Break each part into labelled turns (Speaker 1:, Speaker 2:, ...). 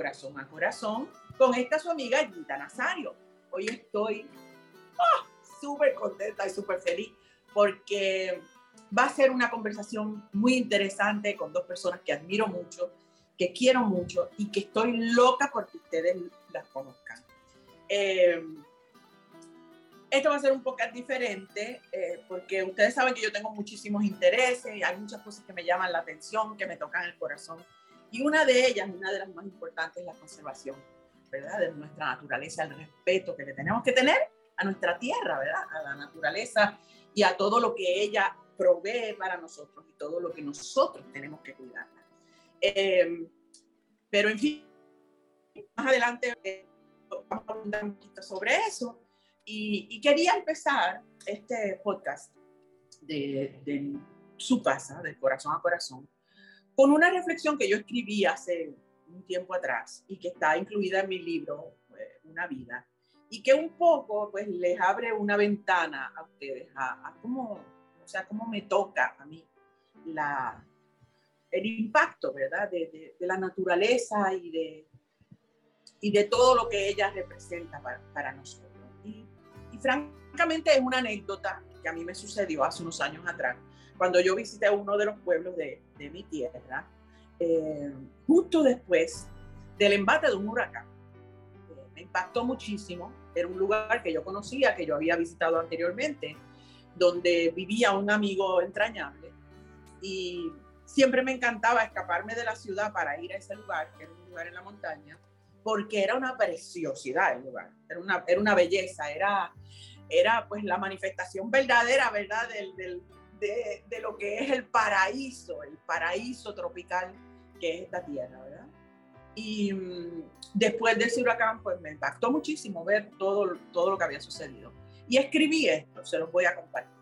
Speaker 1: corazón a corazón con esta su amiga Gita Nazario. Hoy estoy oh, súper contenta y súper feliz porque va a ser una conversación muy interesante con dos personas que admiro mucho, que quiero mucho y que estoy loca porque ustedes las conozcan. Eh, esto va a ser un poco diferente eh, porque ustedes saben que yo tengo muchísimos intereses y hay muchas cosas que me llaman la atención, que me tocan el corazón. Y una de ellas, una de las más importantes, es la conservación, ¿verdad? De nuestra naturaleza, el respeto que le tenemos que tener a nuestra tierra, ¿verdad? A la naturaleza y a todo lo que ella provee para nosotros y todo lo que nosotros tenemos que cuidar. Eh, pero en fin, más adelante vamos a hablar un poquito sobre eso. Y, quería empezar este podcast de, su casa, del corazón a corazón, con una reflexión que yo escribí hace un tiempo atrás y que está incluida en mi libro, eh, Una vida, y que un poco pues les abre una ventana a ustedes, a, cómo, o sea, cómo me toca a mí la, el impacto, ¿verdad? De, de, la naturaleza y de, y de todo lo que ella representa para, para nosotros francamente es una anécdota que a mí me sucedió hace unos años atrás, cuando yo visité uno de los pueblos de, de mi tierra, eh, justo después del embate de un huracán. Eh, me impactó muchísimo, era un lugar que yo conocía, que yo había visitado anteriormente, donde vivía un amigo entrañable y siempre me encantaba escaparme de la ciudad para ir a ese lugar, que era un lugar en la montaña, porque era una preciosidad el lugar, era una, era una belleza, era, era pues la manifestación verdadera, ¿verdad? Del, del, de, lo que es el paraíso, el paraíso tropical que es esta tierra, ¿verdad? Y mm, después de huracán, pues me impactó muchísimo ver todo, todo lo que había sucedido. Y escribí esto, se los voy a compartir.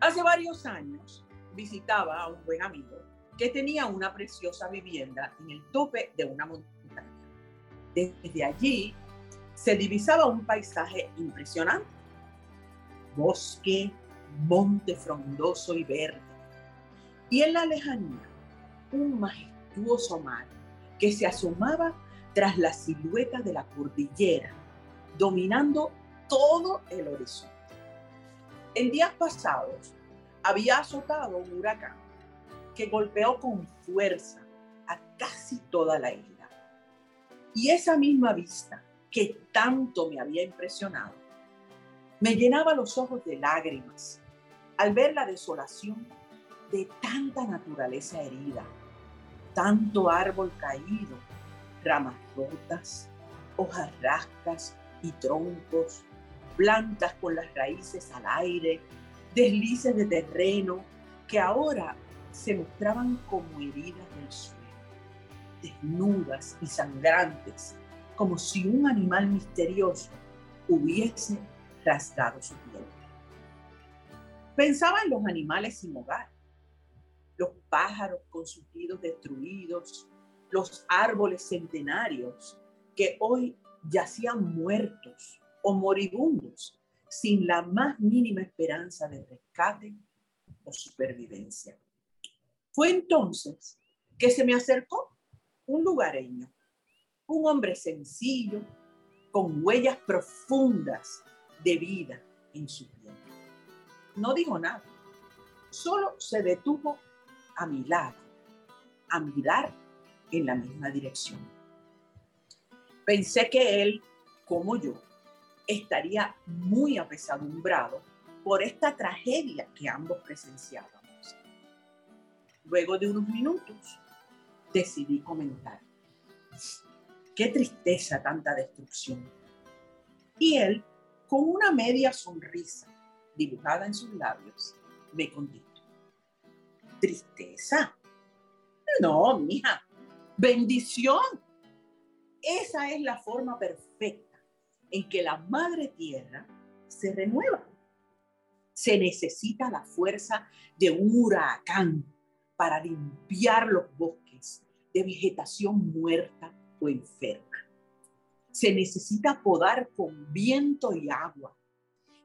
Speaker 1: Hace varios años visitaba a un buen amigo que tenía una preciosa vivienda en el tope de una montaña desde allí se divisaba un paisaje impresionante. Bosque, monte frondoso y verde. Y en la lejanía, un majestuoso mar que se asomaba tras la silueta de la cordillera, dominando todo el horizonte. En días pasados había azotado un huracán que golpeó con fuerza a casi toda la isla. Y esa misma vista que tanto me había impresionado, me llenaba los ojos de lágrimas al ver la desolación de tanta naturaleza herida, tanto árbol caído, ramas rotas, hojas rascas y troncos, plantas con las raíces al aire, deslices de terreno que ahora se mostraban como heridas del suelo desnudas y sangrantes, como si un animal misterioso hubiese su. Pensaba en los animales sin hogar, los pájaros con sus nidos destruidos, los árboles centenarios que hoy yacían muertos o moribundos sin la más mínima esperanza de rescate o supervivencia. Fue entonces que se me acercó un lugareño, un hombre sencillo, con huellas profundas de vida en su piel. No dijo nada, solo se detuvo a mi lado, a mirar en la misma dirección. Pensé que él, como yo, estaría muy apesadumbrado por esta tragedia que ambos presenciábamos. Luego de unos minutos, decidí comentar. Qué tristeza tanta destrucción. Y él, con una media sonrisa dibujada en sus labios, me contestó. ¿Tristeza? No, mija. Bendición. Esa es la forma perfecta en que la madre tierra se renueva. Se necesita la fuerza de un huracán para limpiar los bosques de vegetación muerta o enferma. Se necesita podar con viento y agua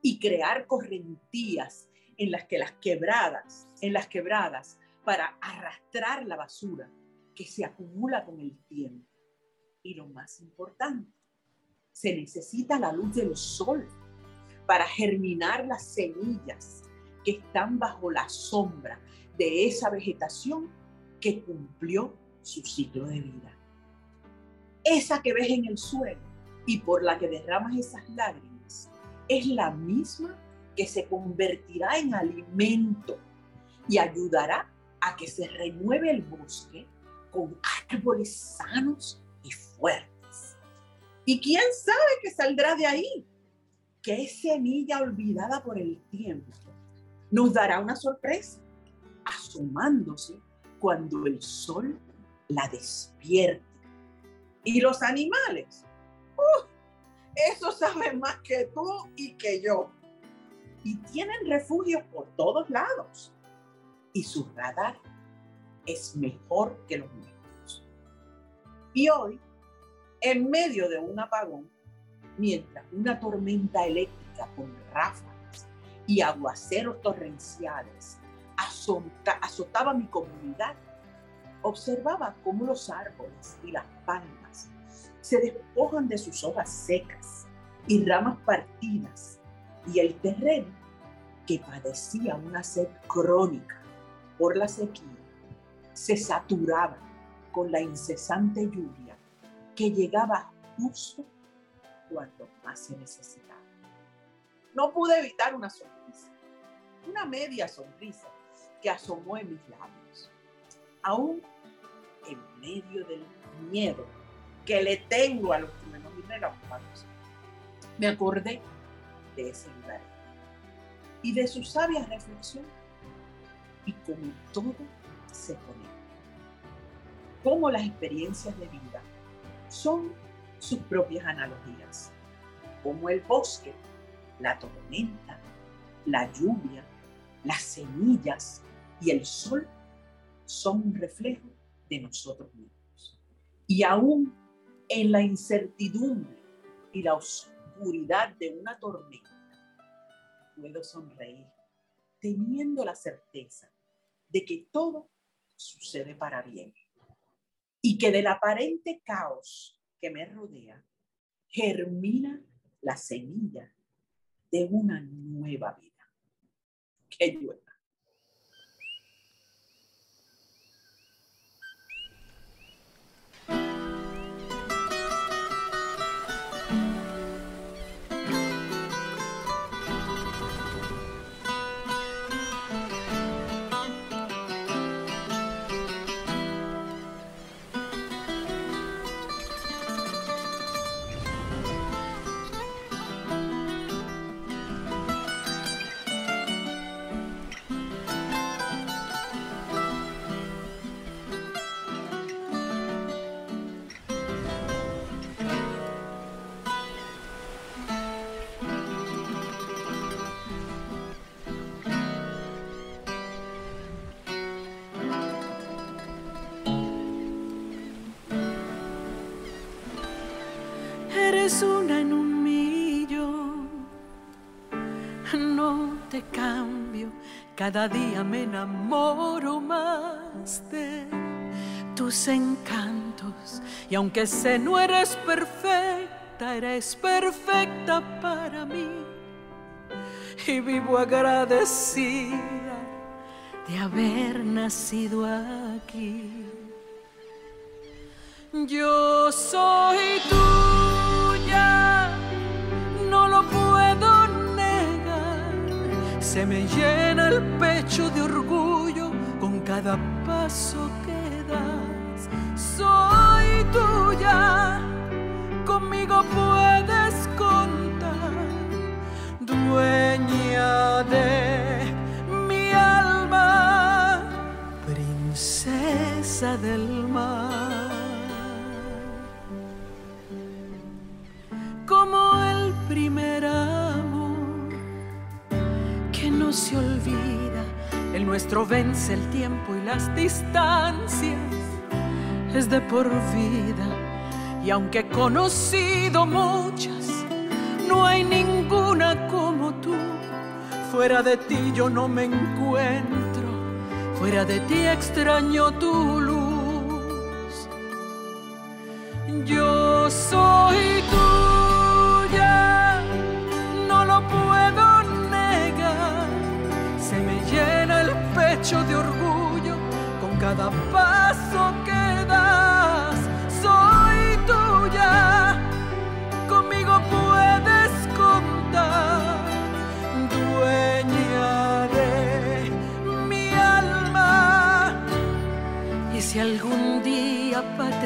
Speaker 1: y crear correntías en las que las quebradas, en las quebradas, para arrastrar la basura que se acumula con el tiempo. Y lo más importante, se necesita la luz del sol para germinar las semillas que están bajo la sombra de esa vegetación que cumplió su ciclo de vida. Esa que ves en el suelo y por la que derramas esas lágrimas es la misma que se convertirá en alimento y ayudará a que se renueve el bosque con árboles sanos y fuertes. ¿Y quién sabe qué saldrá de ahí? Que semilla olvidada por el tiempo nos dará una sorpresa, asomándose cuando el sol la despierte. Y los animales, uh, eso saben más que tú y que yo. Y tienen refugios por todos lados. Y su radar es mejor que los nuestros. Y hoy, en medio de un apagón, mientras una tormenta eléctrica con ráfagas y aguaceros torrenciales azotaba mi comunidad, observaba cómo los árboles y las palmas se despojan de sus hojas secas y ramas partidas y el terreno que padecía una sed crónica por la sequía se saturaba con la incesante lluvia que llegaba justo cuando más se necesitaba. No pude evitar una sonrisa, una media sonrisa que asomó en mis labios, aún en medio del miedo que le tengo a los primeros irrelampados. Me acordé de ese lugar y de su sabia reflexión y como todo se conecta. Como las experiencias de vida son sus propias analogías, como el bosque, la tormenta, la lluvia, las semillas y el sol son un reflejo de nosotros mismos. Y aún en la incertidumbre y la oscuridad de una tormenta, puedo sonreír, teniendo la certeza de que todo sucede para bien y que del aparente caos que me rodea germina la semilla de una nueva vida. Que llueva.
Speaker 2: Cada día me enamoro más de tus encantos. Y aunque sé no eres perfecta, eres perfecta para mí. Y vivo agradecida de haber nacido aquí. Yo soy tú no lo puedo. Se me llena el pecho de orgullo con cada paso que das. Soy tuya, conmigo puedes contar, dueña de mi alma, princesa del mar. Nuestro vence el tiempo y las distancias, es de por vida. Y aunque he conocido muchas, no hay ninguna como tú. fuera de ti yo no me encuentro, fuera de ti extraño tu luz.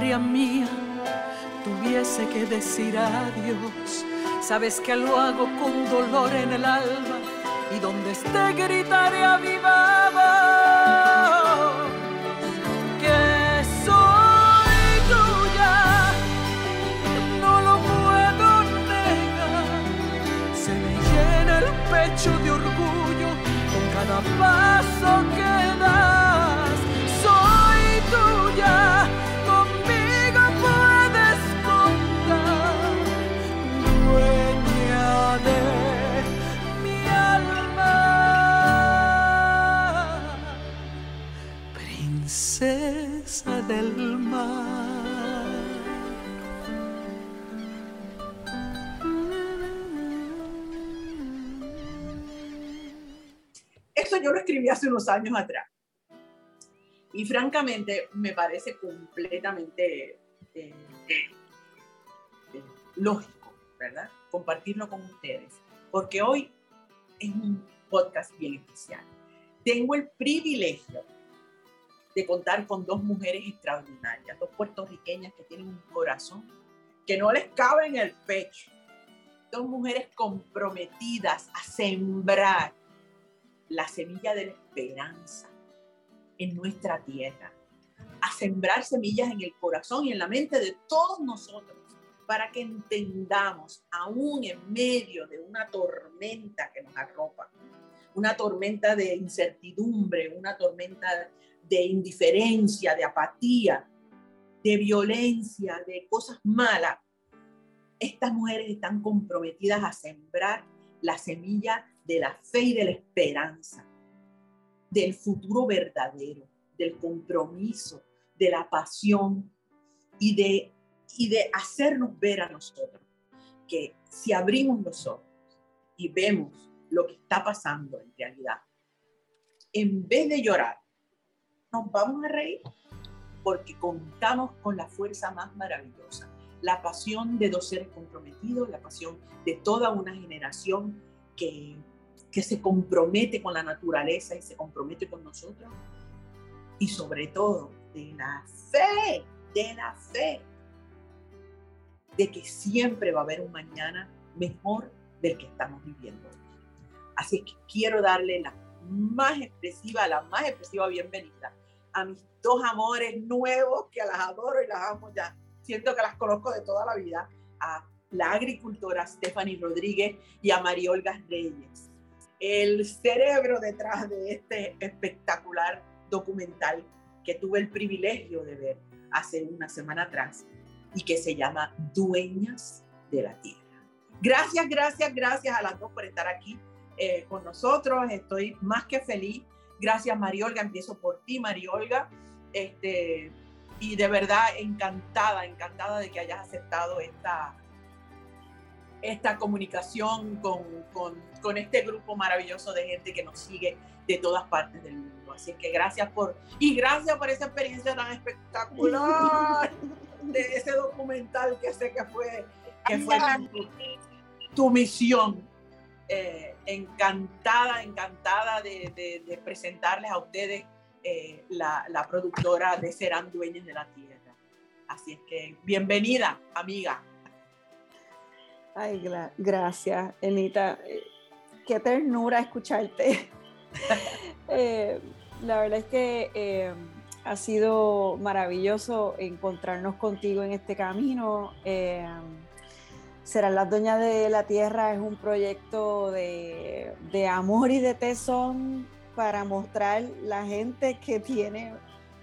Speaker 2: Patria mía, tuviese que decir adiós, sabes que lo hago con dolor en el alma y donde esté gritaré a que soy tuya, no lo puedo negar, se me llena el pecho de orgullo con cada paso que das,
Speaker 1: yo lo escribí hace unos años atrás. Y francamente me parece completamente eh, eh, lógico, ¿verdad? Compartirlo con ustedes. Porque hoy es un podcast bien especial. Tengo el privilegio de contar con dos mujeres extraordinarias, dos puertorriqueñas que tienen un corazón que no les cabe en el pecho. Dos mujeres comprometidas a sembrar la semilla de la esperanza en nuestra tierra, a sembrar semillas en el corazón y en la mente de todos nosotros, para que entendamos, aún en medio de una tormenta que nos arropa, una tormenta de incertidumbre, una tormenta de indiferencia, de apatía, de violencia, de cosas malas, estas mujeres están comprometidas a sembrar la semilla de la fe y de la esperanza, del futuro verdadero, del compromiso, de la pasión y de, y de hacernos ver a nosotros que si abrimos los ojos y vemos lo que está pasando en realidad, en vez de llorar, nos vamos a reír porque contamos con la fuerza más maravillosa, la pasión de dos seres comprometidos, la pasión de toda una generación que, que se compromete con la naturaleza y se compromete con nosotros. Y sobre todo, de la fe, de la fe, de que siempre va a haber un mañana mejor del que estamos viviendo. Así que quiero darle la más expresiva, la más expresiva bienvenida a mis dos amores nuevos que las adoro y las amo ya. Siento que las conozco de toda la vida. A la agricultora Stephanie Rodríguez y a María Olga Reyes. El cerebro detrás de este espectacular documental que tuve el privilegio de ver hace una semana atrás y que se llama Dueñas de la Tierra. Gracias, gracias, gracias a las dos por estar aquí eh, con nosotros. Estoy más que feliz. Gracias, Mariolga. Empiezo por ti, Mariolga. Este, y de verdad encantada, encantada de que hayas aceptado esta, esta comunicación con, con, con, este grupo maravilloso de gente que nos sigue de todas partes del mundo. Así que gracias por, y gracias por esa experiencia tan espectacular de ese documental que sé que fue, que fue tu, tu misión. Eh, encantada, encantada de, de, de, presentarles a ustedes eh, la, la, productora de Serán Dueños de la Tierra. Así es que bienvenida, amiga.
Speaker 3: Ay, gra gracias, Enita. Qué ternura escucharte. eh, la verdad es que eh, ha sido maravilloso encontrarnos contigo en este camino. Eh, Serán las Dueñas de la Tierra es un proyecto de, de, amor y de tesón para mostrar la gente que tiene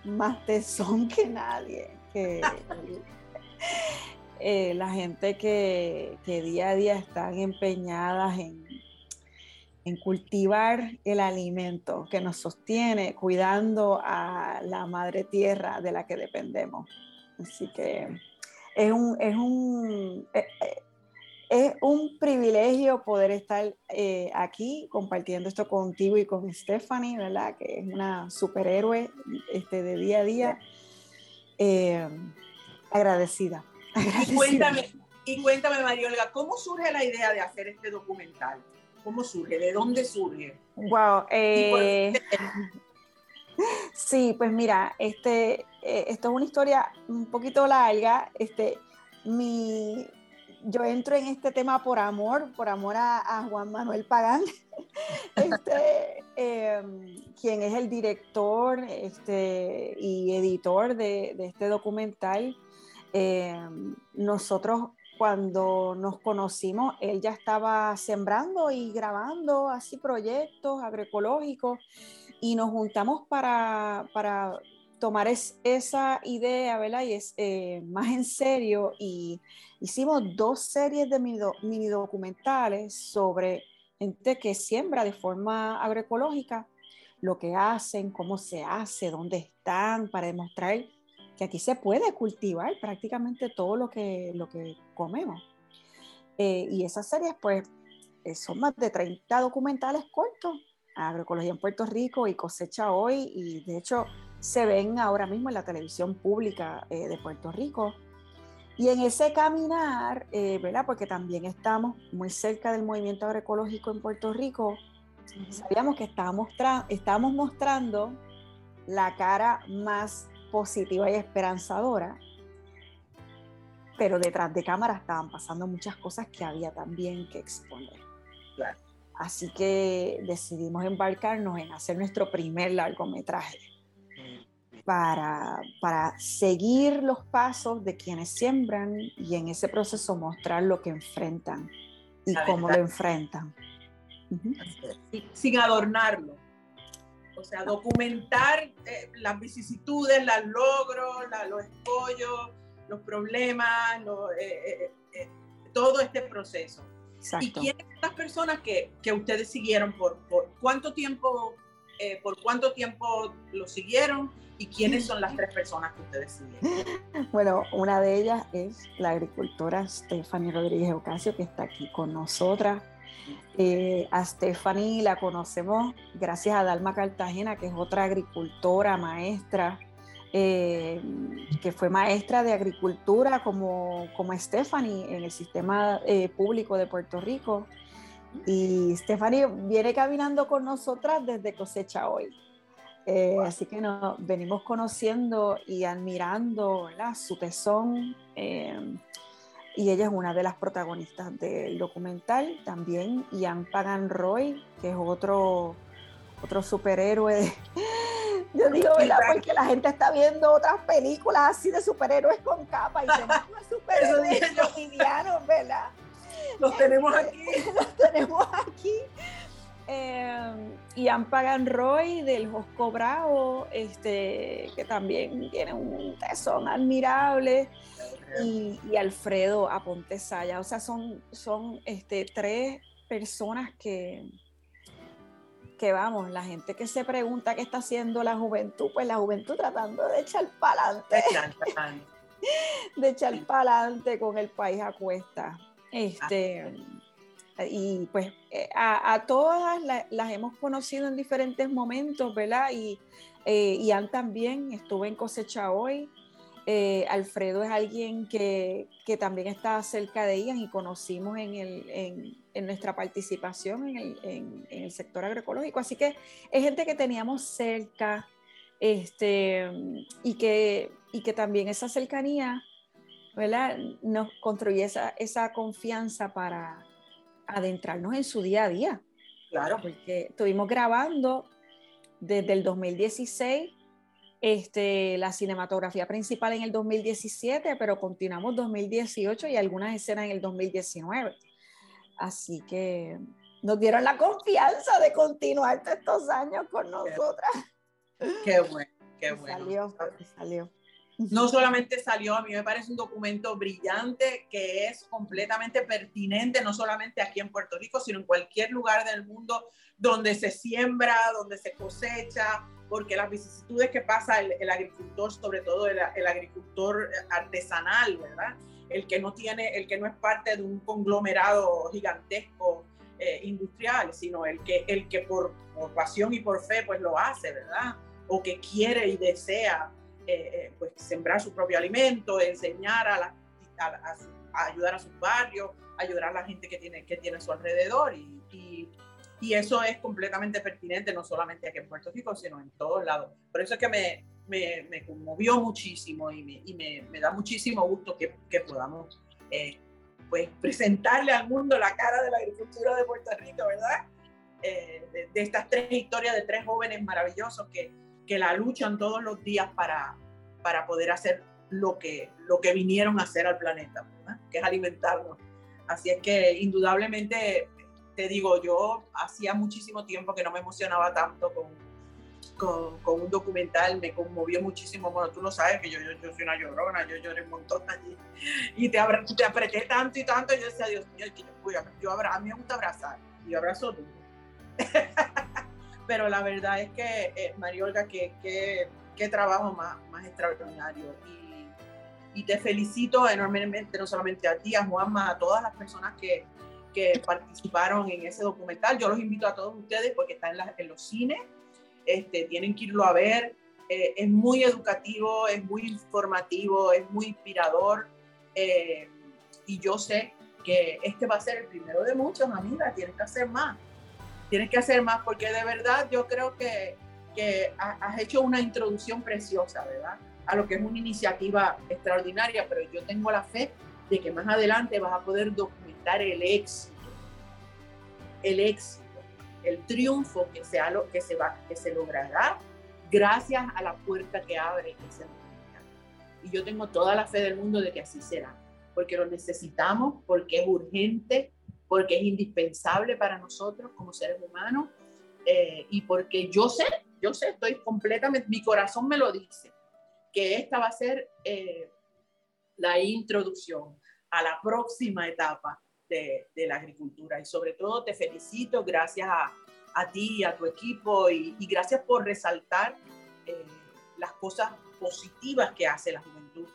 Speaker 3: más tesón que nadie. Que, eh, la gente que, que, día a día están empeñadas en, en cultivar el alimento que nos sostiene, cuidando a la madre tierra de la que dependemos. Así que es un, es un, eh, eh, es un privilegio poder estar eh, aquí compartiendo esto contigo y con Stephanie, ¿verdad? Que es una superhéroe este, de día a día. agradecida.
Speaker 1: Y cuéntame, y cuéntame, Mariolga, ¿cómo surge la idea de hacer este documental? ¿Cómo surge? ¿De dónde surge?
Speaker 3: Wow. sí, pues mira, este, esto es una historia un poquito larga. Este, mi, yo entro en este tema por amor, por amor a, Juan Manuel Pagán, este, em, quien es el director este, y editor de, este documental. Em, nosotros cuando nos conocimos, él ya estaba sembrando y grabando así proyectos agroecológicos y nos juntamos para, para tomar esa idea, ¿verdad? Y es eh, más en serio y hicimos dos series de mini, documentales sobre gente que siembra de forma agroecológica, lo que hacen, cómo se hace, dónde están, para demostrar que aquí se puede cultivar prácticamente todo lo que, lo que comemos. Eh, y esas series, pues, eh, son más de 30 documentales cortos, agroecología en Puerto Rico y cosecha hoy, y de hecho se ven ahora mismo en la televisión pública eh, de Puerto Rico. Y en ese caminar, eh, ¿verdad? Porque también estamos muy cerca del movimiento agroecológico en Puerto Rico, sabíamos que estábamos, estábamos mostrando la cara más positiva y esperanzadora, pero detrás de cámara estaban pasando muchas cosas que había también que exponer. Así que decidimos embarcarnos en hacer nuestro primer largometraje para, para seguir los pasos de quienes siembran y en ese proceso mostrar lo que enfrentan y cómo lo enfrentan.
Speaker 1: Sin adornarlo. O sea, documentar eh, las vicisitudes, los logros, los escollos, los problemas, eh, eh, todo este proceso. ¿Y quiénes son las personas que, que ustedes siguieron? ¿Por, por cuánto tiempo por cuánto tiempo lo siguieron ¿Y quiénes son las tres personas que ustedes siguen?
Speaker 3: Bueno, una de ellas es la agricultora Stephanie Rodríguez Ocasio, que está aquí con nosotras. Eh, a Stephanie la conocemos gracias a Dalma Cartagena, que es otra agricultora, maestra, eh, que fue maestra de agricultura como, como Stephanie en el sistema eh, público de Puerto Rico. Y Stephanie viene caminando con nosotras desde cosecha hoy. Así que nos venimos conociendo y admirando su tesón. Y ella es una de las protagonistas del documental. También Ian Pagan Roy, que es otro, otro superhéroe. Yo digo, ¿verdad? Porque la gente está viendo otras películas así de superhéroes con capa y tenemos superhéroes cotidianos, ¿verdad?
Speaker 1: Los tenemos aquí.
Speaker 3: Los tenemos aquí. Eh, Ian Pagan Roy del Josco Bravo, este, que también tiene un tesón admirable, y, Alfredo Aponte Saya. O sea, son, son este, tres personas que, que vamos, la gente que se pregunta qué está haciendo la juventud, pues la juventud tratando de echar para adelante. de echar para adelante con el país a cuesta. Este, y pues eh, a, todas las hemos conocido en diferentes momentos, ¿verdad? Y eh, también estuvo en cosecha hoy. Eh, Alfredo es alguien que, que, también está cerca de Ian y conocimos en, el, en, en nuestra participación en el, en el, sector agroecológico. Así que es gente que teníamos cerca este, y, que, y que también esa cercanía ¿verdad? nos construye esa, esa confianza para, adentrarnos en su día a día.
Speaker 1: Claro.
Speaker 3: Porque estuvimos grabando desde el 2016 este, la cinematografía principal en el 2017, pero continuamos 2018 y algunas escenas en el 2019. Así que nos dieron la confianza de continuar estos años con nosotras.
Speaker 1: Qué bueno, qué bueno.
Speaker 3: Salió, salió.
Speaker 1: No solamente salió, a mí me parece un documento brillante que es completamente pertinente, no solamente aquí en Puerto Rico, sino en cualquier lugar del mundo donde se siembra, donde se cosecha, porque las vicisitudes que pasa el, agricultor, sobre todo el, agricultor artesanal, ¿verdad? El que no tiene, el que no es parte de un conglomerado gigantesco eh, industrial, sino el que, el que por, por pasión y por fe pues lo hace, ¿verdad? O que quiere y desea eh, eh, pues, sembrar su propio alimento, enseñar a, la, a, ayudar a sus barrios, ayudar a la gente que tiene, que tiene a su alrededor. Y, y, y, eso es completamente pertinente, no solamente aquí en Puerto Rico, sino en todos lados. Por eso es que me, me, me conmovió muchísimo y, me, y me, me, da muchísimo gusto que, que podamos eh, pues, presentarle al mundo la cara de la agricultura de Puerto Rico, ¿verdad? de, de, estas tres historias de tres jóvenes maravillosos que, que la luchan todos los días para, para poder hacer lo que, lo que vinieron a hacer al planeta, que es alimentarnos. Así es que indudablemente, te digo, yo hacía muchísimo tiempo que no me emocionaba tanto con, con, con un documental, me conmovió muchísimo. Bueno, tú lo sabes que yo, yo, yo soy una llorona, yo lloré un montón allí. Y te, te apreté tanto y tanto, y yo decía, Dios mío, yo, yo, a mí me gusta abrazar, y yo abrazo tú. pero la verdad es que, eh, María Olga, qué que, trabajo más, más extraordinario. Y, y, te felicito enormemente, no solamente a ti, a Juanma, a todas las personas que, que participaron en ese documental. Yo los invito a todos ustedes porque está en, en los cines, este, tienen que irlo a ver. Eh, es muy educativo, es muy informativo, es muy inspirador. Eh, y yo sé que este va a ser el primero de muchos, amiga, tienes que hacer más tienes que hacer más porque de verdad yo creo que, que has hecho una introducción preciosa, ¿verdad? A lo que es una iniciativa extraordinaria, pero yo tengo la fe de que más adelante vas a poder documentar el éxito, el éxito, el triunfo que, sea lo, que, se va, que se logrará gracias a la puerta que abre ese documental. Y yo tengo toda la fe del mundo de que así será, porque lo necesitamos, porque es urgente, porque es indispensable para nosotros como seres humanos eh, y porque yo sé, yo sé, estoy completamente, mi corazón me lo dice, que esta va a ser eh, la introducción a la próxima etapa de, de, la agricultura. Y sobre todo te felicito, gracias a, a ti a tu equipo y, y gracias por resaltar eh, las cosas positivas que hace la juventud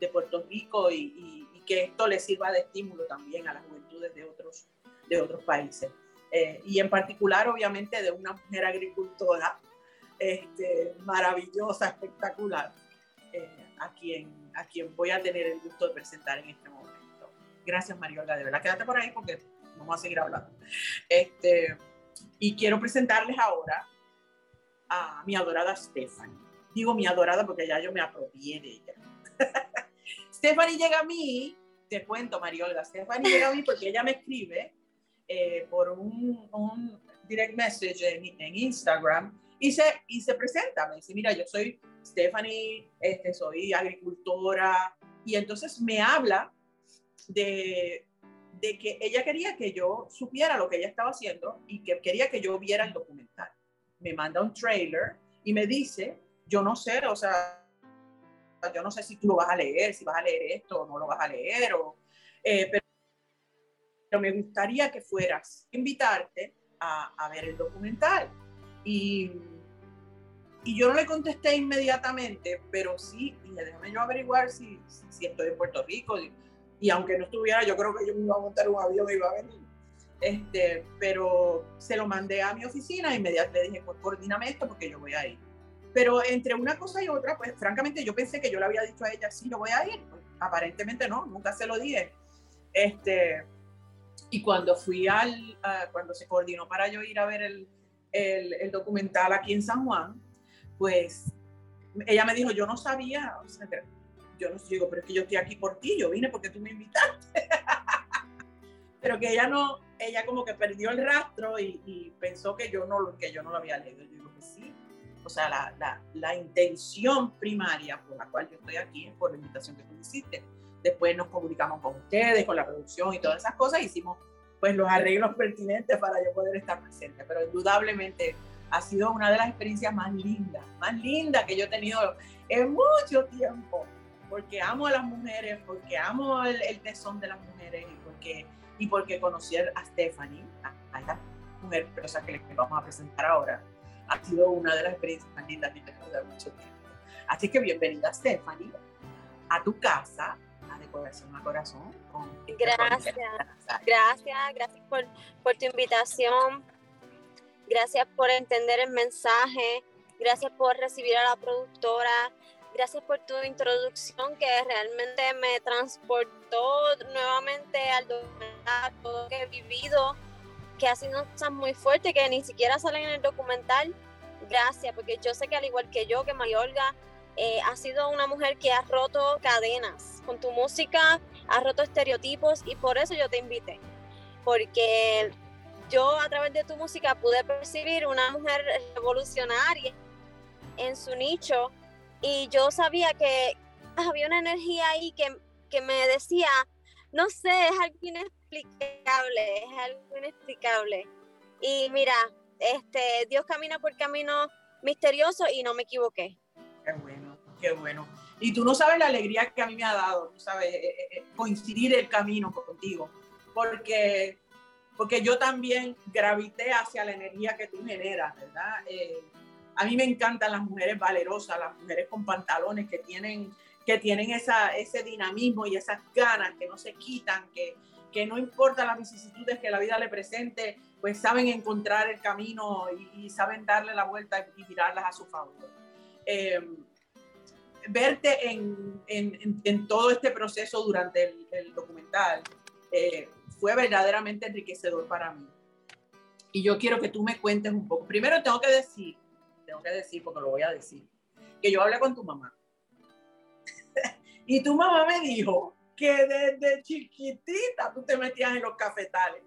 Speaker 1: de Puerto Rico y, y, que esto le sirva de estímulo también a la juventud de otros, de otros países. Eh, y en particular, obviamente, de una mujer agricultora este, maravillosa, espectacular, eh, a, quien, a quien voy a tener el gusto de presentar en este momento. Gracias, Mariola, de verdad, quédate por ahí porque vamos a seguir hablando. Este, y quiero presentarles ahora a mi adorada Stephanie. Digo mi adorada porque ya yo me apropié de ella. Stephanie llega a mí te cuento, Mariolga, Stephanie llega a mí porque ella me escribe eh, por un, direct message en, en, Instagram y se, y se presenta, me dice, mira, yo soy Stephanie, este, soy agricultora, y entonces me habla de, de que ella quería que yo supiera lo que ella estaba haciendo y que quería que yo viera el documental. Me manda un trailer y me dice, yo no sé, o sea, yo no sé si tú lo vas a leer, si vas a leer esto o no lo vas a leer, eh, pero, me gustaría que fueras, invitarte a, ver el documental. Y, y, yo no le contesté inmediatamente, pero sí, dije, déjame yo averiguar si, si, estoy en Puerto Rico. Y, y, aunque no estuviera, yo creo que yo me iba a montar un avión y iba a venir. Este, pero se lo mandé a mi oficina e inmediatamente le dije, pues coordíname esto porque yo voy a ir. Pero entre una cosa y otra, pues francamente yo pensé que yo le había dicho a ella, sí, yo voy a ir. Pues, aparentemente no, nunca se lo dije. Este, y cuando fui al, cuando se coordinó para yo ir a ver el, el, documental aquí en San Juan, pues ella me dijo, yo no sabía, o sea, yo no digo, pero es que yo estoy aquí por ti, yo vine porque tú me invitaste. pero que ella no, ella como que perdió el rastro y, y, pensó que yo no, que yo no lo había leído. Yo digo que sí, o sea, la, la, la, intención primaria por la cual yo estoy aquí es por la invitación que tú hiciste. Después nos comunicamos con ustedes, con la producción y todas esas cosas, hicimos pues los arreglos pertinentes para yo poder estar presente, pero indudablemente ha sido una de las experiencias más lindas, más lindas que yo he tenido en mucho tiempo, porque amo a las mujeres, porque amo el, tesón de las mujeres y porque, y porque conocer a Stephanie, a, esta mujer preciosa que les vamos a presentar ahora, ha sido una de las experiencias más lindas que he tenido de mucho tiempo. Así que bienvenida Stephanie a tu casa, a Decoración a Corazón.
Speaker 4: gracias, gracias, gracias por, por tu invitación Gracias por entender el mensaje. Gracias por recibir a la productora. Gracias por tu introducción que realmente me transportó nuevamente al todo lo que he vivido, que ha sido cosas muy fuertes que ni siquiera salen en el documental. Gracias, porque yo sé que al igual que yo, que Mayorga, eh, ha sido una mujer que ha roto cadenas con tu música, ha roto estereotipos y por eso yo te invité. Porque yo a través de tu música pude percibir una mujer revolucionaria en su nicho y yo sabía que había una energía ahí que, que me decía, no sé, es algo inexplicable, es algo inexplicable. Y mira, este, Dios camina por camino misterioso y no me equivoqué.
Speaker 1: Qué bueno, qué bueno. Y tú no sabes la alegría que a mí me ha dado, tú sabes, eh, eh, eh, coincidir el camino contigo, porque porque yo también gravité hacia la energía que tú generas, ¿verdad? Eh, a mí me encantan las mujeres valerosas, las mujeres con pantalones que tienen, que tienen esa, ese dinamismo y esas ganas que no se quitan, que, que no importa las vicisitudes que la vida le presente, pues saben encontrar el camino y, saben darle la vuelta y girarlas a su favor. Eh, verte en, en, en, todo este proceso durante el, el documental, eh, fue verdaderamente enriquecedor para mí. Y yo quiero que tú me cuentes un poco. Primero tengo que decir, tengo que decir, porque lo voy a decir, que yo hablé con tu mamá. y tu mamá me dijo que desde chiquitita tú te metías en los cafetales.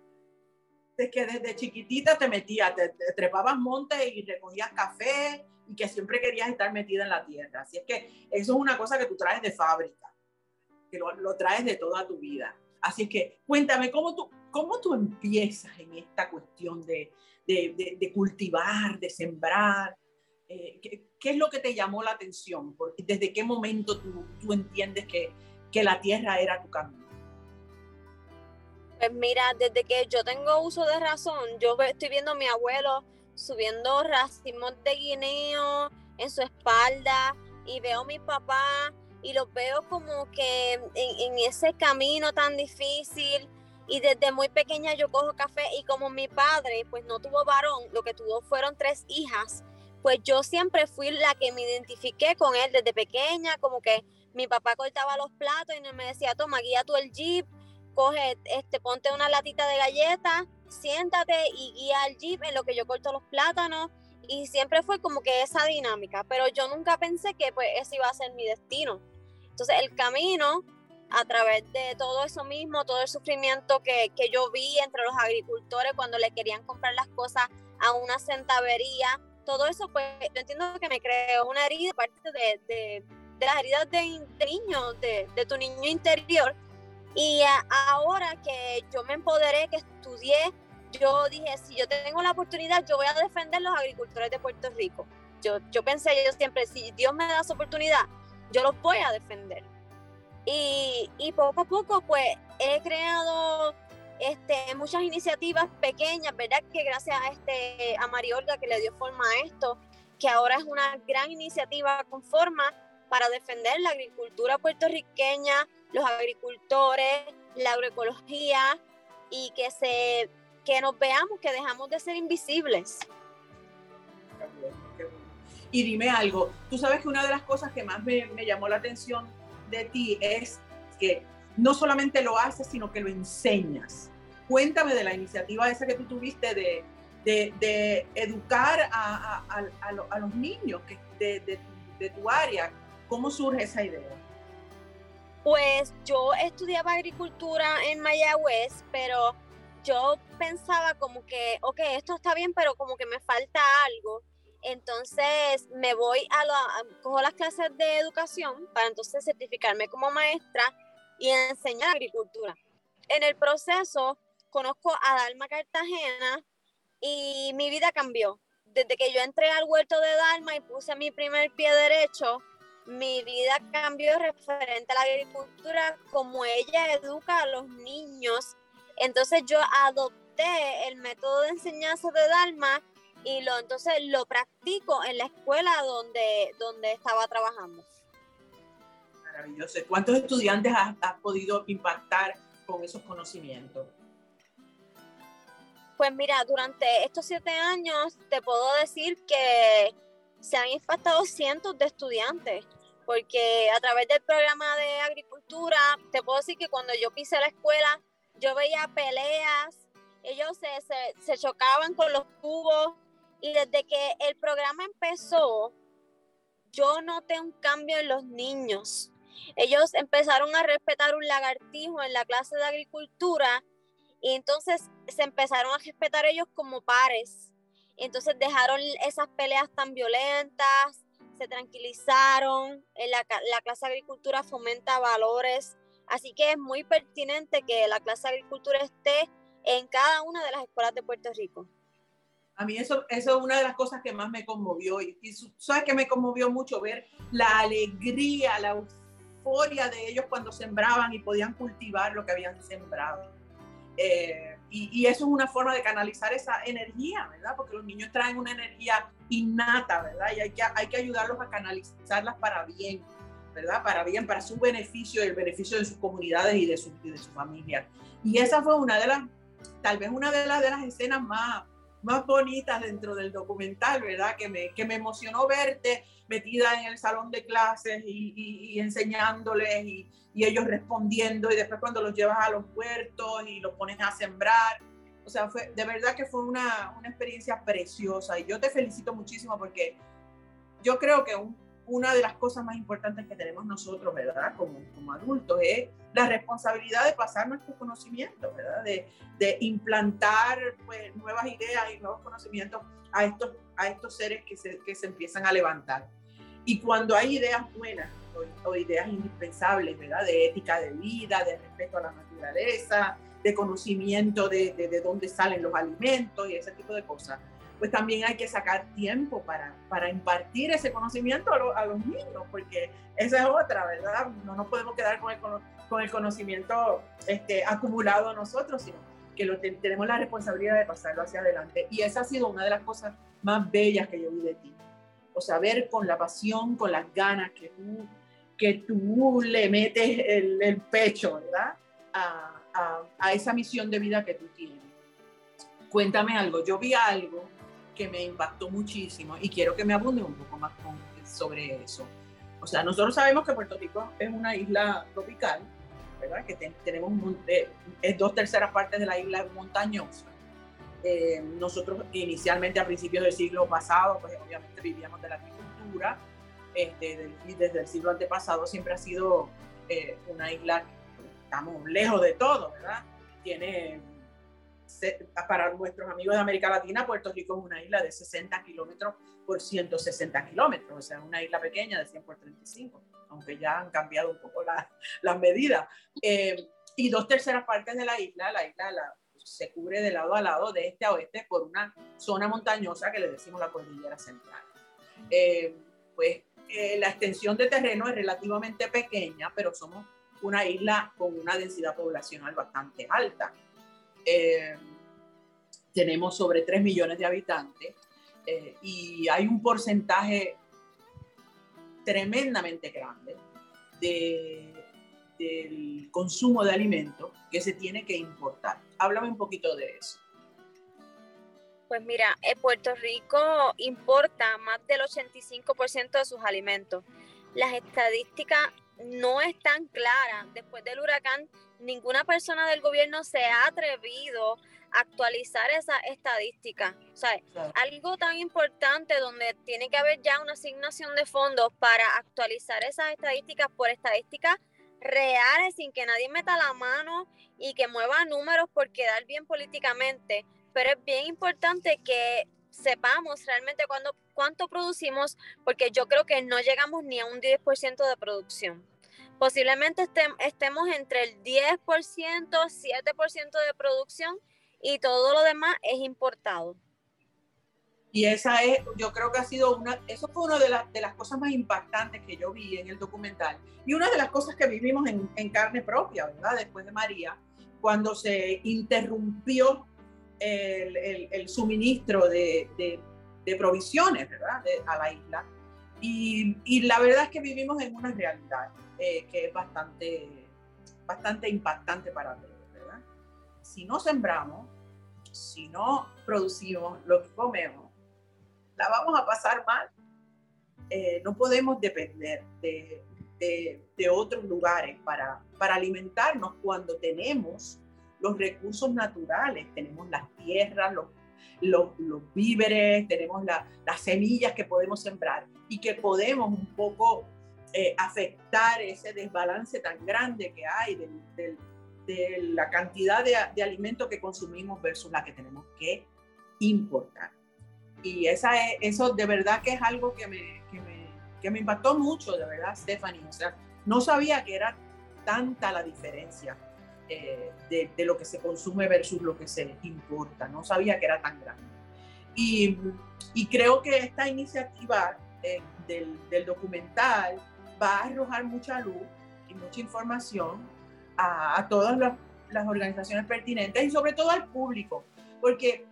Speaker 1: De que desde chiquitita te metías, te, trepabas montes y recogías café y que siempre querías estar metida en la tierra. Así es que eso es una cosa que tú traes de fábrica, que lo, lo traes de toda tu vida. Así que cuéntame, ¿cómo tú, cómo tú empiezas en esta cuestión de, de, de, cultivar, de sembrar? Eh, ¿qué, es lo que te llamó la atención? ¿Desde qué momento tú, tú entiendes que, que la tierra era tu camino?
Speaker 4: Pues mira, desde que yo tengo uso de razón, yo estoy viendo a mi abuelo subiendo racimos de guineo en su espalda y veo a mi papá y los veo como que en, ese camino tan difícil y desde muy pequeña yo cojo café y como mi padre pues no tuvo varón, lo que tuvo fueron tres hijas, pues yo siempre fui la que me identifiqué con él desde pequeña, como que mi papá cortaba los platos y me decía, toma, guía tú el jeep, coge, este, ponte una latita de galletas, siéntate y guía el jeep en lo que yo corto los plátanos y siempre fue como que esa dinámica, pero yo nunca pensé que pues ese iba a ser mi destino. Entonces el camino a través de todo eso mismo, todo el sufrimiento que, que yo vi entre los agricultores cuando le querían comprar las cosas a una centavería, todo eso pues yo entiendo que me creó una herida, parte de, de, de las heridas de, de niño, de, de, tu niño interior. Y ahora que yo me empoderé, que estudié, yo dije, si yo tengo la oportunidad, yo voy a defender los agricultores de Puerto Rico. Yo, yo pensé yo siempre, si Dios me da esa oportunidad, yo los voy a defender. Y, y poco a poco, pues, he creado este, muchas iniciativas pequeñas, ¿verdad? Que gracias a, este, a Mariolga que le dio forma a esto, que ahora es una gran iniciativa con forma para defender la agricultura puertorriqueña, los agricultores, la agroecología y que se que nos veamos, que dejamos de ser invisibles.
Speaker 1: Y dime algo, tú sabes que una de las cosas que más me, llamó la atención de ti es que no solamente lo haces, sino que lo enseñas. Cuéntame de la iniciativa esa que tú tuviste de, de, educar a, a, los niños de, de, tu área. ¿Cómo surge esa idea?
Speaker 4: Pues yo estudiaba agricultura en Mayagüez, pero yo pensaba como que, ok, esto está bien, pero como que me falta algo. Entonces me voy a, la, cojo las clases de educación para entonces certificarme como maestra y enseñar agricultura. En el proceso conozco a Dalma Cartagena y mi vida cambió. desde que yo entré al huerto de Dalma y puse mi primer pie derecho, mi vida cambió referente a la agricultura, como ella educa a los niños. Entonces yo adopté el método de enseñanza de Dalma y lo entonces lo practico en la escuela donde, donde estaba trabajando.
Speaker 1: Maravilloso. ¿Cuántos estudiantes has, has podido impactar con esos conocimientos?
Speaker 4: Pues mira, durante estos siete años te puedo decir que se han impactado cientos de estudiantes, porque a través del programa de agricultura, te puedo decir que cuando yo pisé la escuela, yo veía peleas, ellos se, se, se chocaban con los tubos, y desde que el programa empezó, yo noté un cambio en los niños. Ellos empezaron a respetar un lagartijo en la clase de agricultura y entonces se empezaron a respetar ellos como pares. entonces dejaron esas peleas tan violentas, se tranquilizaron. En la, la clase de agricultura fomenta valores. Así que es muy pertinente que la clase de agricultura esté en cada una de las escuelas de Puerto Rico.
Speaker 1: A mí eso, eso es una de las cosas que más me conmovió. Y, y sabes que me conmovió mucho ver la alegría, la euforia de ellos cuando sembraban y podían cultivar lo que habían sembrado. Eh, y, eso es una forma de canalizar esa energía, ¿verdad? Porque los niños traen una energía innata, ¿verdad? Y hay que, hay que ayudarlos a canalizarlas para bien, ¿verdad? Para bien, para su beneficio y el beneficio de sus comunidades y de su, y de su familia. Y esa fue una de las, tal vez una de las, de las escenas más, más bonitas dentro del documental, ¿verdad? Que me, que me emocionó verte metida en el salón de clases y, y, y enseñándoles y, y, ellos respondiendo y después cuando los llevas a los puertos y los pones a sembrar. O sea, fue, de verdad que fue una, una experiencia preciosa y yo te felicito muchísimo porque yo creo que un, una de las cosas más importantes que tenemos nosotros, ¿verdad? Como, como adultos, es la responsabilidad de pasar nuestros conocimientos, ¿verdad? De, de implantar pues, nuevas ideas y nuevos conocimientos a estos, a estos seres que se, que se empiezan a levantar. Y cuando hay ideas buenas o, o, ideas indispensables, ¿verdad? De ética de vida, de respeto a la naturaleza, de conocimiento de, de, de dónde salen los alimentos y ese tipo de cosas, pues también hay que sacar tiempo para, para impartir ese conocimiento a, lo, los niños, porque esa es otra, ¿verdad? No nos podemos quedar con el, con el conocimiento este, acumulado nosotros, sino que lo, tenemos la responsabilidad de pasarlo hacia adelante. Y esa ha sido una de las cosas más bellas que yo vi de ti. O sea, ver con la pasión, con las ganas que tú, que tú le metes el, el pecho, ¿verdad? A, a esa misión de vida que tú tienes. Cuéntame algo, yo vi algo que me impactó muchísimo y quiero que me abunde un poco más con, sobre eso. O sea, nosotros sabemos que Puerto Rico es una isla tropical, ¿verdad? Que te, tenemos eh, es dos terceras partes de la isla montañosa. Eh, nosotros inicialmente a principios del siglo pasado, pues obviamente vivíamos de la agricultura, este, y desde el siglo antepasado siempre ha sido eh, una isla, estamos lejos de todo, ¿verdad? Tiene para nuestros amigos de América Latina, Puerto Rico es una isla de 60 kilómetros por 160 kilómetros, o sea, una isla pequeña de 100 por 35, aunque ya han cambiado un poco las la medidas. Eh, y dos terceras partes de la isla, la isla la, se cubre de lado a lado, de este a oeste, por una zona montañosa que le decimos la cordillera central. Eh, pues eh, la extensión de terreno es relativamente pequeña, pero somos una isla con una densidad poblacional bastante alta. Eh, tenemos sobre 3 millones de habitantes eh, y hay un porcentaje tremendamente grande de, del consumo de alimentos que se tiene que importar. Háblame un poquito de eso.
Speaker 4: Pues mira, en Puerto Rico importa más del 85% de sus alimentos. Las estadísticas no están claras. Después del huracán ninguna persona del gobierno se ha atrevido a actualizar esa estadística. O sea, algo tan importante donde tiene que haber ya una asignación de fondos para actualizar esas estadísticas por estadísticas reales sin que nadie meta la mano y que mueva números por quedar bien políticamente. Pero es bien importante que sepamos realmente cuándo, cuánto producimos, porque yo creo que no llegamos ni a un 10% de producción posiblemente estemos entre el 10%, 7% de producción y todo lo demás es importado.
Speaker 1: Y esa es, yo creo que ha sido una, eso fue una de, las de las cosas más impactantes que yo vi en el documental. Y una de las cosas que vivimos en, en carne propia, ¿verdad? Después de María, cuando se interrumpió el, el, el suministro de, de, de, provisiones, ¿verdad? a la isla. Y, y, la verdad es que vivimos en una realidad eh, que es bastante, bastante impactante para todos, ¿verdad? Si no sembramos, si no producimos lo que comemos, la vamos a pasar mal. Eh, no podemos depender de, de, de, otros lugares para, para alimentarnos cuando tenemos los recursos naturales, tenemos las tierras, los, los, los víveres, tenemos la, las semillas que podemos sembrar y que podemos un poco eh, afectar ese desbalance tan grande que hay de, la cantidad de, de alimentos que consumimos versus la que tenemos que importar. Y esa es, eso de verdad que es algo que me, que me, que me impactó mucho, de verdad, Stephanie. O sea, no sabía que era tanta la diferencia eh, de, de, lo que se consume versus lo que se importa. No sabía que era tan grande. Y, y creo que esta iniciativa eh, del, del, documental va a arrojar mucha luz y mucha información a, a todas las, las organizaciones pertinentes y sobre todo al público, porque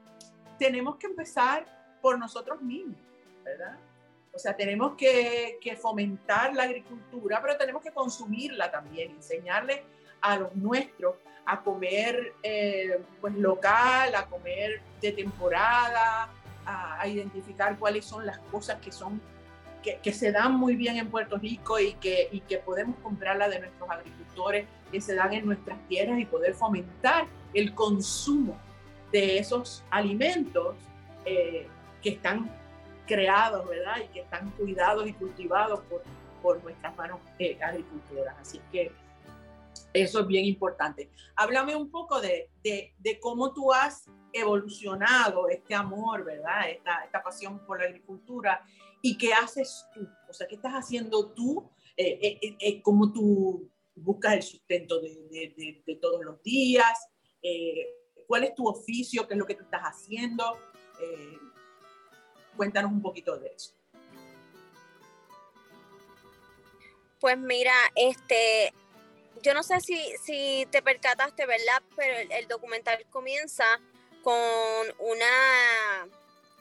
Speaker 1: tenemos que empezar por nosotros mismos, ¿verdad? O sea, tenemos que, que, fomentar la agricultura, pero tenemos que consumirla también, enseñarle a los nuestros a comer eh, pues local, a comer de temporada, a, a, identificar cuáles son las cosas que son que, que, se dan muy bien en Puerto Rico y que, y que podemos comprarla de nuestros agricultores que se dan en nuestras tierras y poder fomentar el consumo de esos alimentos eh, que están creados, ¿verdad? Y que están cuidados y cultivados por, por nuestras manos eh, agricultoras. Así que eso es bien importante. Háblame un poco de, de, de, cómo tú has evolucionado este amor, ¿verdad? Esta, esta, pasión por la agricultura y qué haces tú. O sea, ¿qué estás haciendo tú? Eh, eh, eh ¿Cómo tú buscas el sustento de, todos los días? ¿Cuál es tu oficio? ¿Qué es lo que tú estás haciendo? Cuéntanos un poquito de eso.
Speaker 4: Pues mira, este, yo no sé si, si te percataste, ¿verdad? Pero el, el, documental comienza con una,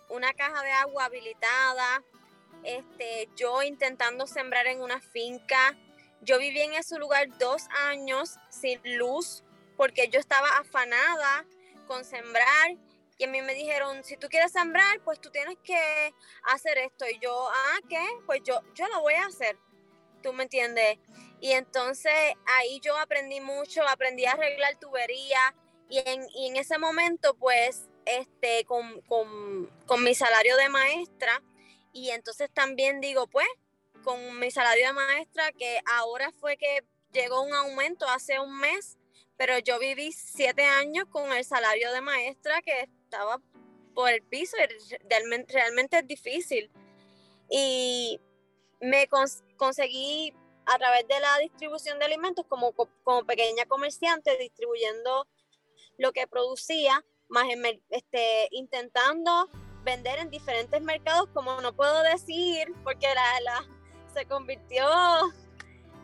Speaker 4: una caja de agua habilitada, este, yo intentando sembrar en una finca. Yo viví en ese lugar dos años sin luz porque yo estaba afanada con sembrar y a mí me dijeron, si tú quieres sembrar, pues tú tienes que hacer esto. Y yo, ah, ¿qué? Pues yo, yo lo voy a hacer. ¿Tú me entiendes? Y entonces ahí yo aprendí mucho, aprendí a arreglar tubería. Y en, y en ese momento, pues, este, con, con, con mi salario de maestra, y entonces también digo, pues, con mi salario de maestra, que ahora fue que llegó un aumento hace un mes, pero yo viví siete años con el salario de maestra que estaba por el piso y realmente, realmente es difícil. Y me cons conseguí a través de la distribución de alimentos como, como pequeña comerciante distribuyendo lo que producía, más este, intentando vender en diferentes mercados, como no puedo decir, porque la, la se convirtió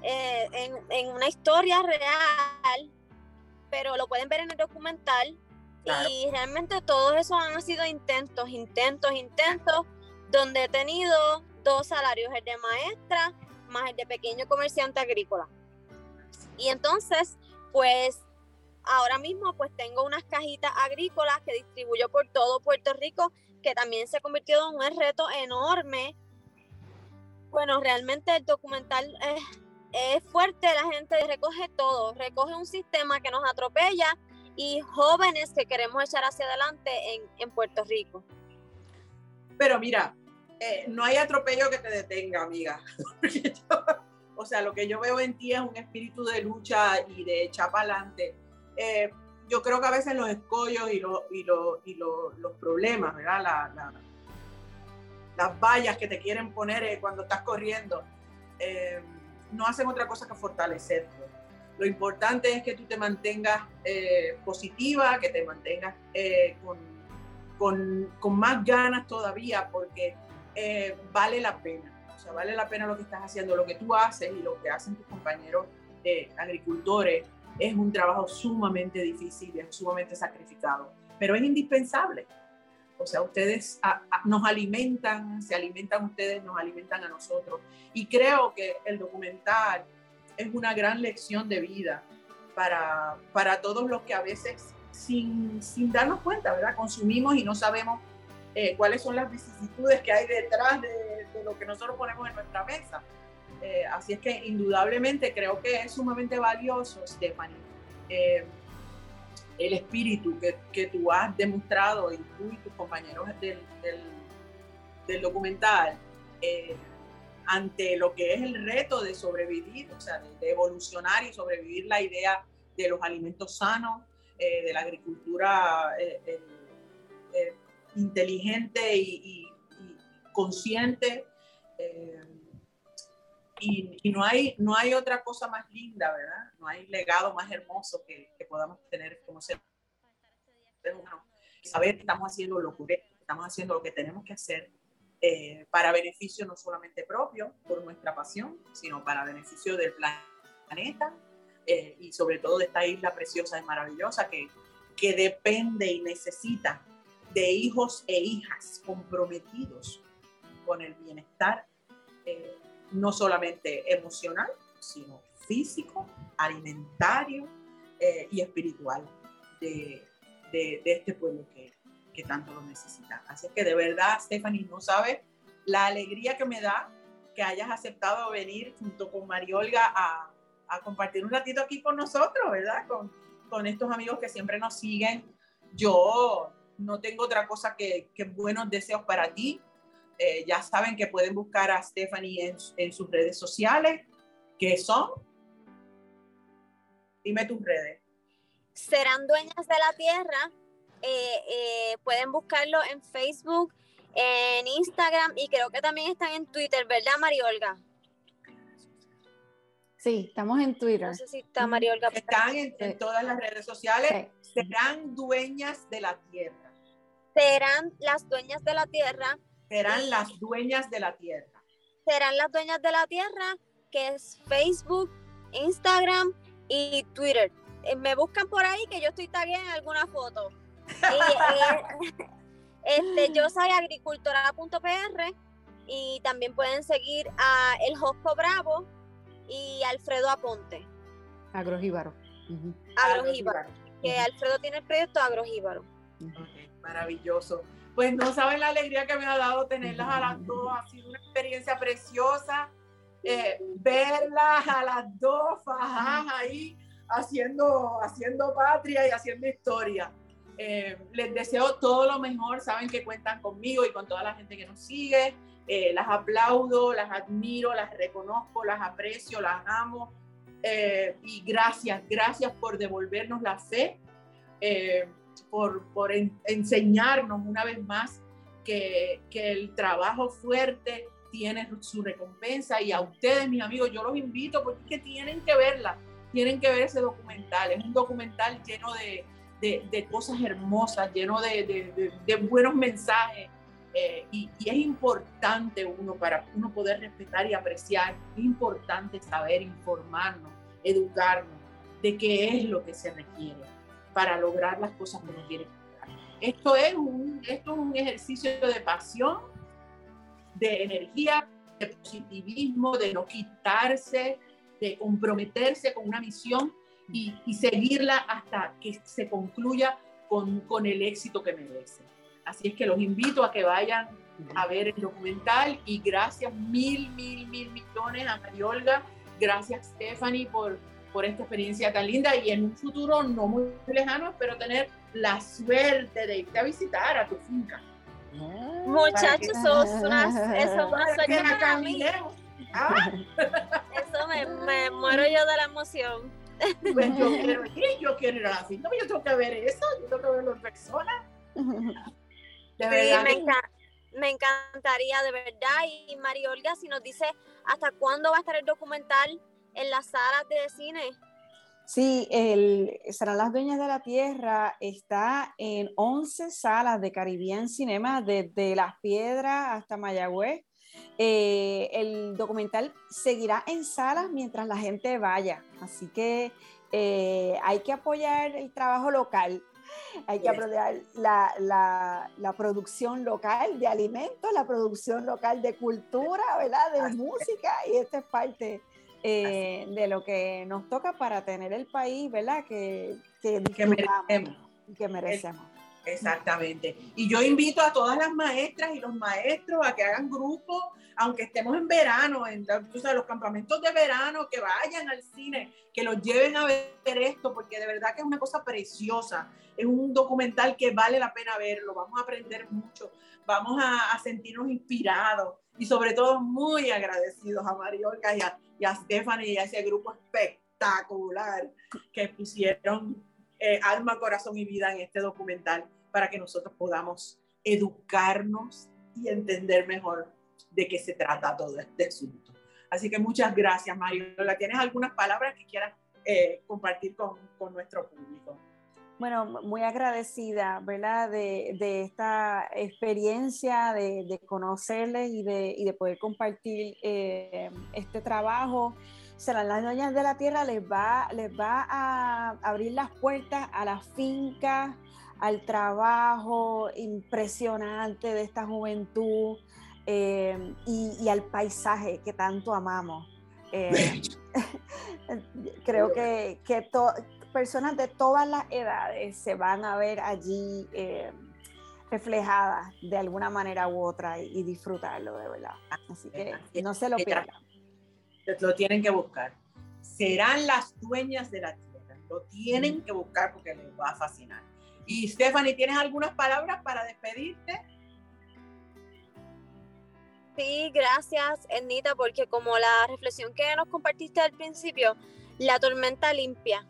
Speaker 4: eh, en, en, una historia real, pero lo pueden ver en el documental. Claro. Y realmente todos esos han sido intentos, intentos, intentos, donde he tenido dos salarios, el de maestra más el de pequeño comerciante agrícola. Y entonces, pues ahora mismo pues tengo unas cajitas agrícolas que distribuyo por todo Puerto Rico, que también se ha convertido en un reto enorme. Bueno, realmente el documental es, es fuerte, la gente recoge todo, recoge un sistema que nos atropella y jóvenes que queremos echar hacia adelante en, Puerto Rico.
Speaker 1: Pero mira, eh, no hay atropello que te detenga, amiga. o sea, lo que yo veo en ti es un espíritu de lucha y de echar para adelante. Eh, yo creo que a veces los escollos y, lo, y, lo, y lo, los problemas, ¿verdad? La, la, las vallas que te quieren poner eh, cuando estás corriendo, eh, no hacen otra cosa que fortalecerte. Lo importante es que tú te mantengas eh, positiva, que te mantengas con, con, con, más ganas todavía porque vale la pena. O sea, vale la pena lo que estás haciendo, lo que tú haces y lo que hacen tus compañeros agricultores. Es un trabajo sumamente difícil, es sumamente sacrificado, pero es indispensable. O sea, ustedes nos alimentan, se alimentan ustedes, nos alimentan a nosotros. Y creo que el documental es una gran lección de vida para, para todos los que a veces sin, sin darnos cuenta, ¿verdad? Consumimos y no sabemos eh, cuáles son las vicisitudes que hay detrás de, de, lo que nosotros ponemos en nuestra mesa. Eh, así es que indudablemente creo que es sumamente valioso, Stephanie, eh, el espíritu que, tú has demostrado y tú y tus compañeros del, documental ante lo que es el reto de sobrevivir, o sea, de, evolucionar y sobrevivir la idea de los alimentos sanos, eh, de la agricultura eh, eh, inteligente y, consciente. Y, no, hay, no hay otra cosa más linda, ¿verdad? No hay legado más hermoso que, podamos tener como ser humano. Saber que estamos haciendo lo correcto, estamos haciendo lo que tenemos que hacer para beneficio no solamente propio, por nuestra pasión, sino para beneficio del planeta eh, y sobre todo de esta isla preciosa y maravillosa que, que depende y necesita de hijos e hijas comprometidos con el bienestar, eh, no solamente emocional, sino físico, alimentario eh, y espiritual de, de, este pueblo que, que, tanto lo necesita. Así que de verdad, Stephanie, no sabes la alegría que me da que hayas aceptado venir junto con Mariolga a, a compartir un ratito aquí con nosotros, ¿verdad? Con, con estos amigos que siempre nos siguen. Yo no tengo otra cosa que, que buenos deseos para ti. Eh, ya saben que pueden buscar a Stephanie en, en, sus redes sociales, que son. Dime tus redes.
Speaker 4: Serán dueñas de la tierra. Eh, eh, pueden buscarlo en Facebook, en Instagram y creo que también están en Twitter, ¿verdad, María Olga?
Speaker 3: Sí, estamos en Twitter.
Speaker 4: No sé si está María Olga.
Speaker 1: Están en, todas las redes sociales. Serán dueñas de la tierra.
Speaker 4: Serán las dueñas de la tierra.
Speaker 1: Serán las dueñas de la tierra.
Speaker 4: Serán las dueñas de la tierra, que es Facebook, Instagram y Twitter. Eh, me buscan por ahí que yo estoy tagueada en alguna foto. Eh, este, yo soy agricultora.pr y también pueden seguir a El Josco Bravo y Alfredo Aponte.
Speaker 3: Agrojíbaro.
Speaker 4: Agrojíbaro. Que Alfredo tiene el proyecto Agrojíbaro.
Speaker 1: maravilloso. Pues no saben la alegría que me ha dado tenerlas a las dos. Ha sido una experiencia preciosa. Eh, verlas a las dos fajas ahí haciendo, haciendo patria y haciendo historia. Eh, les deseo todo lo mejor. Saben que cuentan conmigo y con toda la gente que nos sigue. Eh, las aplaudo, las admiro, las reconozco, las aprecio, las amo. Eh, y gracias, gracias por devolvernos la fe, eh, por, por enseñarnos una vez más que, que, el trabajo fuerte tiene su recompensa. Y a ustedes, mis amigos, yo los invito porque es que tienen que verla, tienen que ver ese documental. Es un documental lleno de, de, de cosas hermosas, lleno de, de buenos mensajes. Eh, y, es importante uno para uno poder respetar y apreciar, es importante saber informarnos, educarnos de qué es lo que se requiere para lograr las cosas que uno quiere lograr. Esto es un, esto es un ejercicio de pasión, de energía, de positivismo, de no quitarse, de comprometerse con una misión y, y seguirla hasta que se concluya con, con el éxito que merece. Así es que los invito a que vayan a ver el documental y gracias mil, mil, mil millones a Mariolga, gracias Stephanie por, por esta experiencia tan linda y en un futuro no muy lejano espero tener la suerte de irte a visitar a tu finca.
Speaker 4: Muchachos, sos unas, eso para mí. ¿Ah? Eso me, me, muero yo de la emoción.
Speaker 1: Pues yo quiero ir, yo quiero ir a la finca, yo tengo que ver eso, yo tengo que verlo en persona.
Speaker 4: me, encantaría, de verdad. Y María Olga, si nos dice hasta cuándo va a estar el documental en las salas de cine.
Speaker 3: Sí, el, serán las dueñas de la tierra. Está en 11 salas de Caribbean Cinema, desde Las Piedras hasta Mayagüez. Eh, el documental seguirá en salas mientras la gente vaya, así que eh, hay que apoyar el trabajo local. Hay que apoyar la, la, la, producción local de alimentos, la producción local de cultura, ¿verdad? De música, y esta es parte eh, de lo que nos toca para tener el país, ¿verdad? Que, que,
Speaker 1: que merecemos.
Speaker 3: Que merecemos.
Speaker 1: Exactamente. Y yo invito a todas las maestras y los maestros a que hagan grupos, aunque estemos en verano, en los campamentos de verano, que vayan al cine, que los lleven a ver esto, porque de verdad que es una cosa preciosa. Es un documental que vale la pena verlo. Vamos a aprender mucho, vamos a, sentirnos inspirados y sobre todo muy agradecidos a Mariolga y a, y a Stephanie y a ese grupo espectacular que pusieron eh, alma, corazón y vida en este documental para que nosotros podamos educarnos y entender mejor de qué se trata todo este asunto. Así que muchas gracias, Mariola. ¿Tienes algunas palabras que quieras eh, compartir con, con, nuestro público?
Speaker 3: Bueno, muy agradecida, ¿verdad? De, de esta experiencia, de, de conocerles y de, y de, poder compartir eh, este trabajo serán las dueñas de la tierra, les va, les va a abrir las puertas a las fincas, al trabajo impresionante de esta juventud eh, y, al paisaje que tanto amamos. Eh, creo que, que personas de todas las edades se van a ver allí eh, reflejadas de alguna manera u otra y, disfrutarlo de verdad. Así que no se lo pierdan
Speaker 1: lo tienen que buscar. Serán las dueñas de la tierra. Lo tienen que buscar porque les va a fascinar. Y Stephanie, ¿tienes algunas palabras para despedirte?
Speaker 4: Sí, gracias, Ernita, porque como la reflexión que nos compartiste al principio, la tormenta limpia.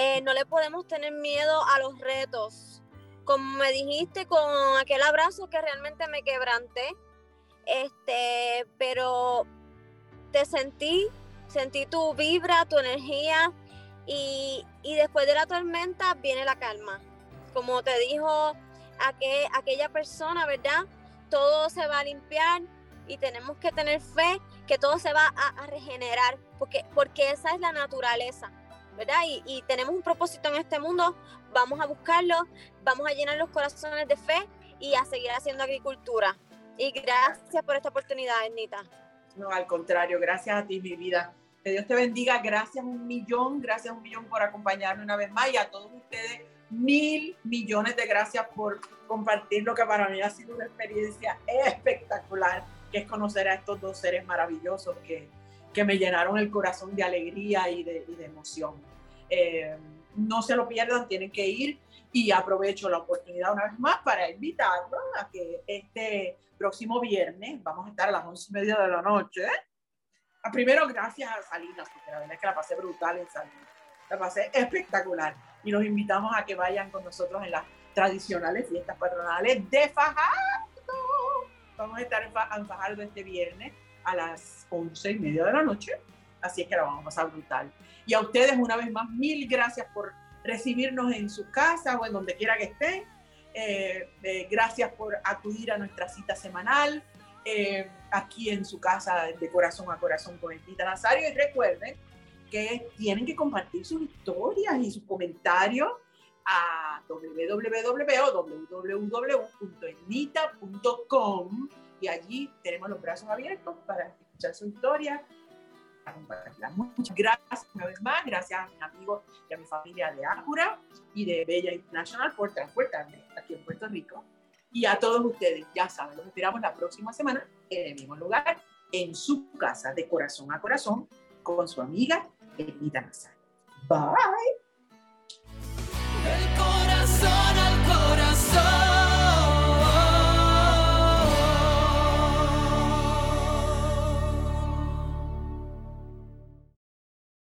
Speaker 4: Eh, no le podemos tener miedo a los retos. Como me dijiste con aquel abrazo que realmente me quebranté, este, pero te sentí, sentí tu vibra, tu energía y, después de la tormenta viene la calma. Como te dijo aquella persona, ¿verdad? Todo se va a limpiar y tenemos que tener fe que todo se va a, regenerar, porque, porque esa es la naturaleza, ¿verdad? Y, tenemos un propósito en este mundo, vamos a buscarlo, vamos a llenar los corazones de fe y a seguir haciendo agricultura. Y gracias por esta oportunidad, Ernita.
Speaker 1: No, al contrario, gracias a ti, mi vida. Que Dios te bendiga. Gracias un millón, gracias un millón por acompañarme una vez más y a todos ustedes mil millones de gracias por compartir lo que para mí ha sido una experiencia espectacular, que es conocer a estos dos seres maravillosos que, que me llenaron el corazón de alegría y de, y de emoción. Eh, no se lo pierdan, tienen que ir y aprovecho la oportunidad una vez más para invitarlos a que este próximo viernes vamos a estar a las once y media de la noche. Ah, primero, gracias a Salinas, porque la verdad es que la pasé brutal en Salinas. La pasé espectacular. Y los invitamos a que vayan con nosotros en las tradicionales fiestas patronales de Fajardo. Vamos a estar en Fajardo este viernes a las once y media de la noche. Así es que la vamos a pasar brutal. Y a ustedes, una vez más, mil gracias por recibirnos en su casa o en donde quiera que estén eh, eh, gracias por acudir a nuestra cita semanal eh, aquí en su casa de corazón a corazón con Edita Nazario. Y recuerden que tienen que compartir sus historias y sus comentarios a www.enita.com y allí tenemos los brazos abiertos para escuchar su historia, Muchas gracias una vez más, gracias a mis amigos y a mi familia de Acura y de Bella International por transportarme aquí en Puerto Rico. Y a todos ustedes, ya saben, los esperamos la próxima semana en el mismo lugar, en su casa, de corazón a corazón, con su amiga Elita Nazar. Bye.